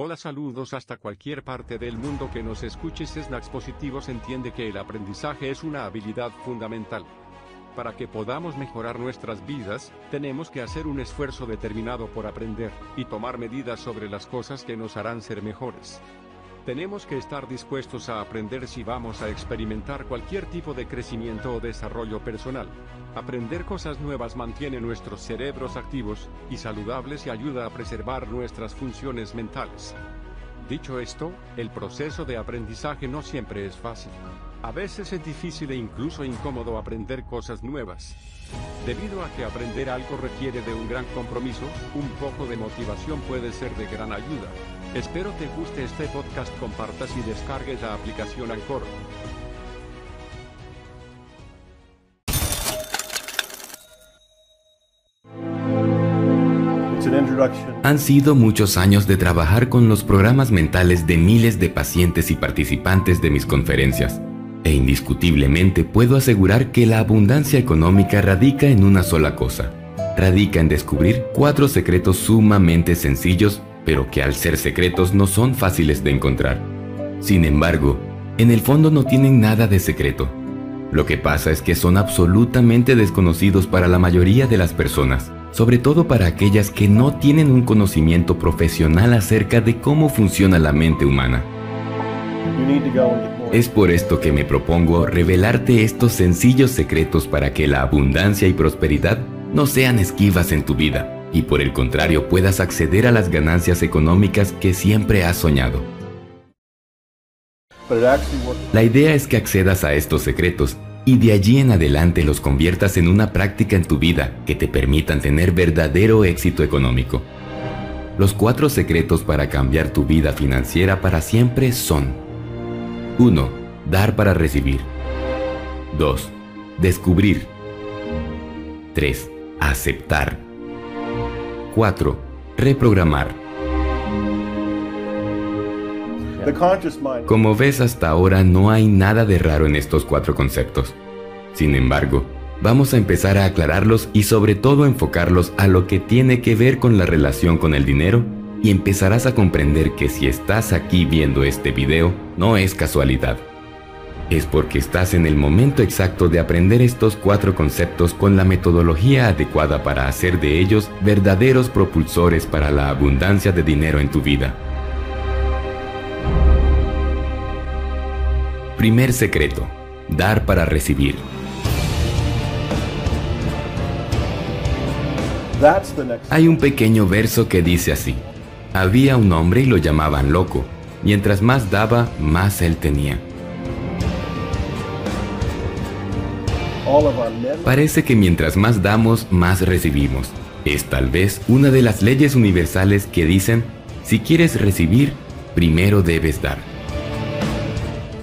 Hola saludos hasta cualquier parte del mundo que nos escuches Snacks Positivos entiende que el aprendizaje es una habilidad fundamental. Para que podamos mejorar nuestras vidas, tenemos que hacer un esfuerzo determinado por aprender, y tomar medidas sobre las cosas que nos harán ser mejores. Tenemos que estar dispuestos a aprender si vamos a experimentar cualquier tipo de crecimiento o desarrollo personal. Aprender cosas nuevas mantiene nuestros cerebros activos y saludables y ayuda a preservar nuestras funciones mentales. Dicho esto, el proceso de aprendizaje no siempre es fácil. A veces es difícil e incluso incómodo aprender cosas nuevas. Debido a que aprender algo requiere de un gran compromiso, un poco de motivación puede ser de gran ayuda. Espero te guste este podcast, compartas y descargues la aplicación Anchor. Han sido muchos años de trabajar con los programas mentales de miles de pacientes y participantes de mis conferencias. E indiscutiblemente puedo asegurar que la abundancia económica radica en una sola cosa. Radica en descubrir cuatro secretos sumamente sencillos pero que al ser secretos no son fáciles de encontrar. Sin embargo, en el fondo no tienen nada de secreto. Lo que pasa es que son absolutamente desconocidos para la mayoría de las personas, sobre todo para aquellas que no tienen un conocimiento profesional acerca de cómo funciona la mente humana. Es por esto que me propongo revelarte estos sencillos secretos para que la abundancia y prosperidad no sean esquivas en tu vida y por el contrario puedas acceder a las ganancias económicas que siempre has soñado. La idea es que accedas a estos secretos y de allí en adelante los conviertas en una práctica en tu vida que te permitan tener verdadero éxito económico. Los cuatro secretos para cambiar tu vida financiera para siempre son 1. Dar para recibir 2. Descubrir 3. Aceptar 4. Reprogramar. Como ves hasta ahora no hay nada de raro en estos cuatro conceptos. Sin embargo, vamos a empezar a aclararlos y sobre todo enfocarlos a lo que tiene que ver con la relación con el dinero y empezarás a comprender que si estás aquí viendo este video no es casualidad es porque estás en el momento exacto de aprender estos cuatro conceptos con la metodología adecuada para hacer de ellos verdaderos propulsores para la abundancia de dinero en tu vida. Primer secreto. Dar para recibir. Hay un pequeño verso que dice así. Había un hombre y lo llamaban loco. Mientras más daba, más él tenía. Parece que mientras más damos, más recibimos. Es tal vez una de las leyes universales que dicen, si quieres recibir, primero debes dar.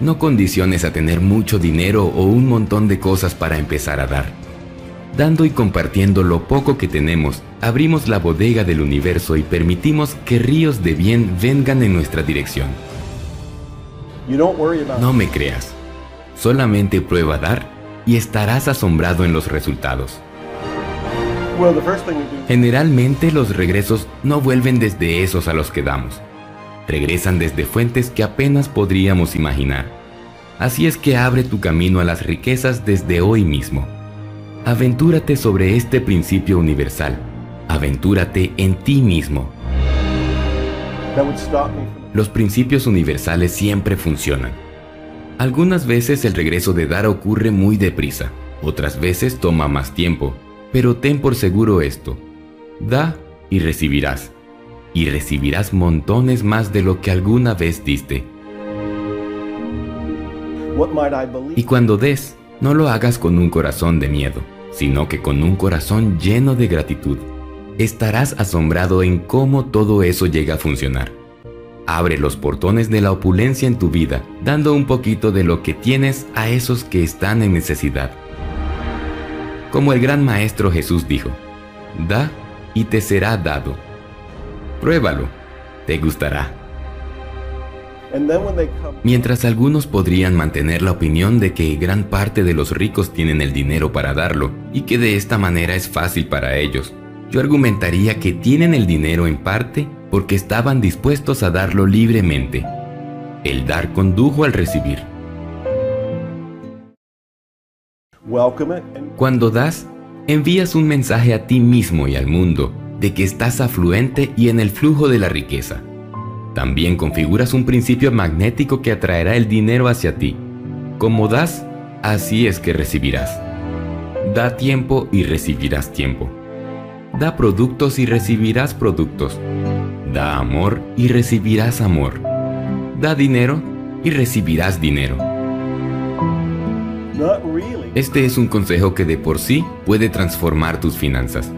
No condiciones a tener mucho dinero o un montón de cosas para empezar a dar. Dando y compartiendo lo poco que tenemos, abrimos la bodega del universo y permitimos que ríos de bien vengan en nuestra dirección. No me creas. Solamente prueba dar y estarás asombrado en los resultados. Generalmente los regresos no vuelven desde esos a los que damos. Regresan desde fuentes que apenas podríamos imaginar. Así es que abre tu camino a las riquezas desde hoy mismo. Aventúrate sobre este principio universal. Aventúrate en ti mismo. Los principios universales siempre funcionan algunas veces el regreso de dar ocurre muy deprisa, otras veces toma más tiempo, pero ten por seguro esto, da y recibirás, y recibirás montones más de lo que alguna vez diste. Y cuando des, no lo hagas con un corazón de miedo, sino que con un corazón lleno de gratitud. Estarás asombrado en cómo todo eso llega a funcionar. Abre los portones de la opulencia en tu vida, dando un poquito de lo que tienes a esos que están en necesidad. Como el gran Maestro Jesús dijo, da y te será dado. Pruébalo, te gustará. Mientras algunos podrían mantener la opinión de que gran parte de los ricos tienen el dinero para darlo y que de esta manera es fácil para ellos, yo argumentaría que tienen el dinero en parte porque estaban dispuestos a darlo libremente. El dar condujo al recibir. Cuando das, envías un mensaje a ti mismo y al mundo de que estás afluente y en el flujo de la riqueza. También configuras un principio magnético que atraerá el dinero hacia ti. Como das, así es que recibirás. Da tiempo y recibirás tiempo. Da productos y recibirás productos. Da amor y recibirás amor. Da dinero y recibirás dinero. Este es un consejo que de por sí puede transformar tus finanzas.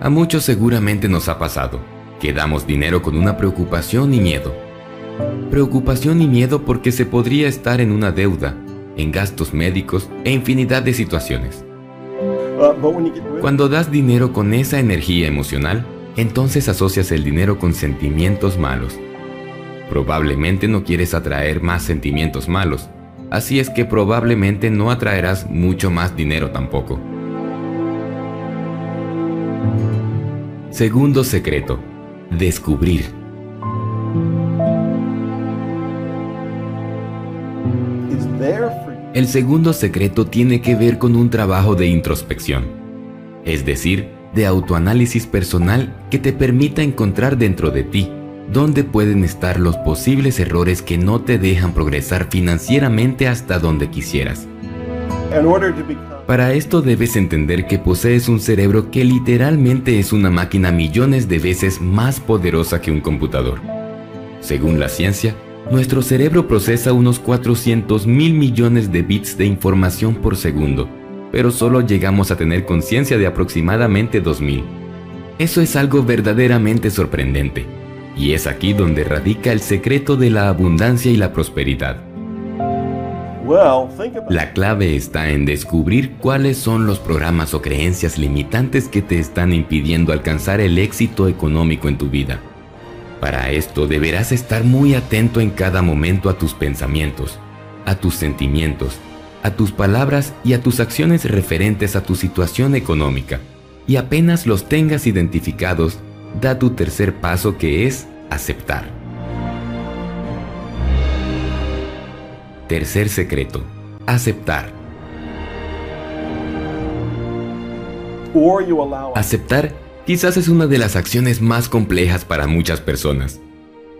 A muchos seguramente nos ha pasado que damos dinero con una preocupación y miedo. Preocupación y miedo porque se podría estar en una deuda, en gastos médicos e infinidad de situaciones. Cuando das dinero con esa energía emocional, entonces asocias el dinero con sentimientos malos. Probablemente no quieres atraer más sentimientos malos, así es que probablemente no atraerás mucho más dinero tampoco. Segundo secreto, descubrir. El segundo secreto tiene que ver con un trabajo de introspección, es decir, de autoanálisis personal que te permita encontrar dentro de ti dónde pueden estar los posibles errores que no te dejan progresar financieramente hasta donde quisieras. Para esto debes entender que posees un cerebro que literalmente es una máquina millones de veces más poderosa que un computador. Según la ciencia, nuestro cerebro procesa unos 400 mil millones de bits de información por segundo, pero solo llegamos a tener conciencia de aproximadamente 2000. Eso es algo verdaderamente sorprendente, y es aquí donde radica el secreto de la abundancia y la prosperidad. La clave está en descubrir cuáles son los programas o creencias limitantes que te están impidiendo alcanzar el éxito económico en tu vida. Para esto deberás estar muy atento en cada momento a tus pensamientos, a tus sentimientos, a tus palabras y a tus acciones referentes a tu situación económica. Y apenas los tengas identificados, da tu tercer paso que es aceptar. Tercer secreto. Aceptar. Aceptar quizás es una de las acciones más complejas para muchas personas.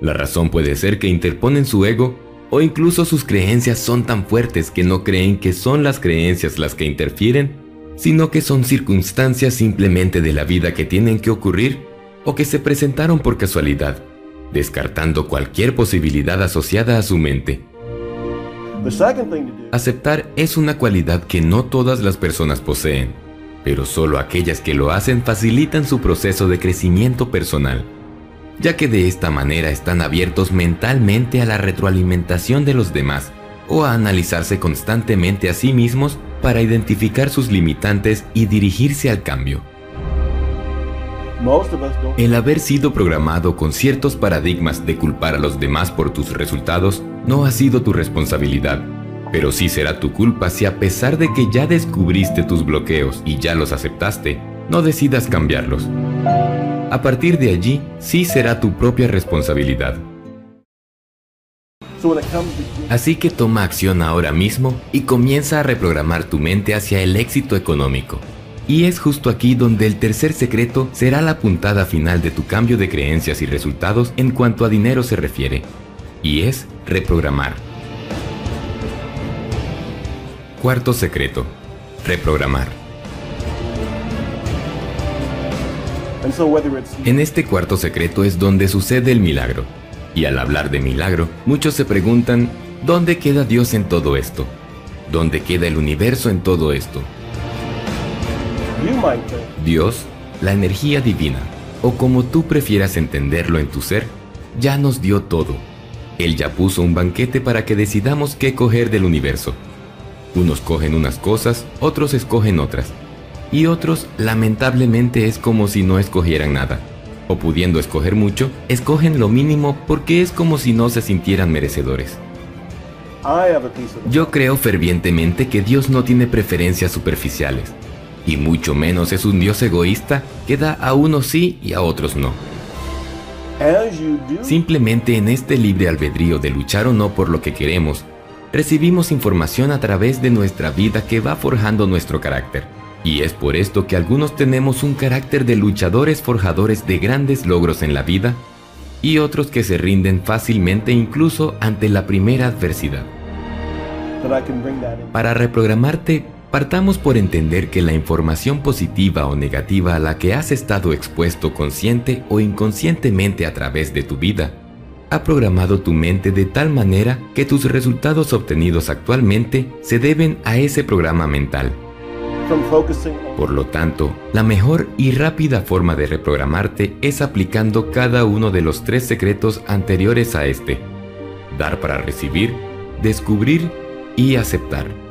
La razón puede ser que interponen su ego o incluso sus creencias son tan fuertes que no creen que son las creencias las que interfieren, sino que son circunstancias simplemente de la vida que tienen que ocurrir o que se presentaron por casualidad, descartando cualquier posibilidad asociada a su mente. Aceptar es una cualidad que no todas las personas poseen, pero solo aquellas que lo hacen facilitan su proceso de crecimiento personal, ya que de esta manera están abiertos mentalmente a la retroalimentación de los demás o a analizarse constantemente a sí mismos para identificar sus limitantes y dirigirse al cambio. El haber sido programado con ciertos paradigmas de culpar a los demás por tus resultados no ha sido tu responsabilidad, pero sí será tu culpa si a pesar de que ya descubriste tus bloqueos y ya los aceptaste, no decidas cambiarlos. A partir de allí, sí será tu propia responsabilidad. Así que toma acción ahora mismo y comienza a reprogramar tu mente hacia el éxito económico. Y es justo aquí donde el tercer secreto será la puntada final de tu cambio de creencias y resultados en cuanto a dinero se refiere, y es reprogramar. Cuarto secreto, reprogramar. En este cuarto secreto es donde sucede el milagro. Y al hablar de milagro, muchos se preguntan, ¿dónde queda Dios en todo esto? ¿Dónde queda el universo en todo esto? Dios, la energía divina, o como tú prefieras entenderlo en tu ser, ya nos dio todo. Él ya puso un banquete para que decidamos qué coger del universo. Unos cogen unas cosas, otros escogen otras. Y otros, lamentablemente, es como si no escogieran nada. O pudiendo escoger mucho, escogen lo mínimo porque es como si no se sintieran merecedores. Yo creo fervientemente que Dios no tiene preferencias superficiales y mucho menos es un Dios egoísta que da a unos sí y a otros no. Simplemente en este libre albedrío de luchar o no por lo que queremos, recibimos información a través de nuestra vida que va forjando nuestro carácter. Y es por esto que algunos tenemos un carácter de luchadores forjadores de grandes logros en la vida y otros que se rinden fácilmente incluso ante la primera adversidad. Para reprogramarte, partamos por entender que la información positiva o negativa a la que has estado expuesto consciente o inconscientemente a través de tu vida ha programado tu mente de tal manera que tus resultados obtenidos actualmente se deben a ese programa mental. Por lo tanto, la mejor y rápida forma de reprogramarte es aplicando cada uno de los tres secretos anteriores a este. Dar para recibir, descubrir y aceptar.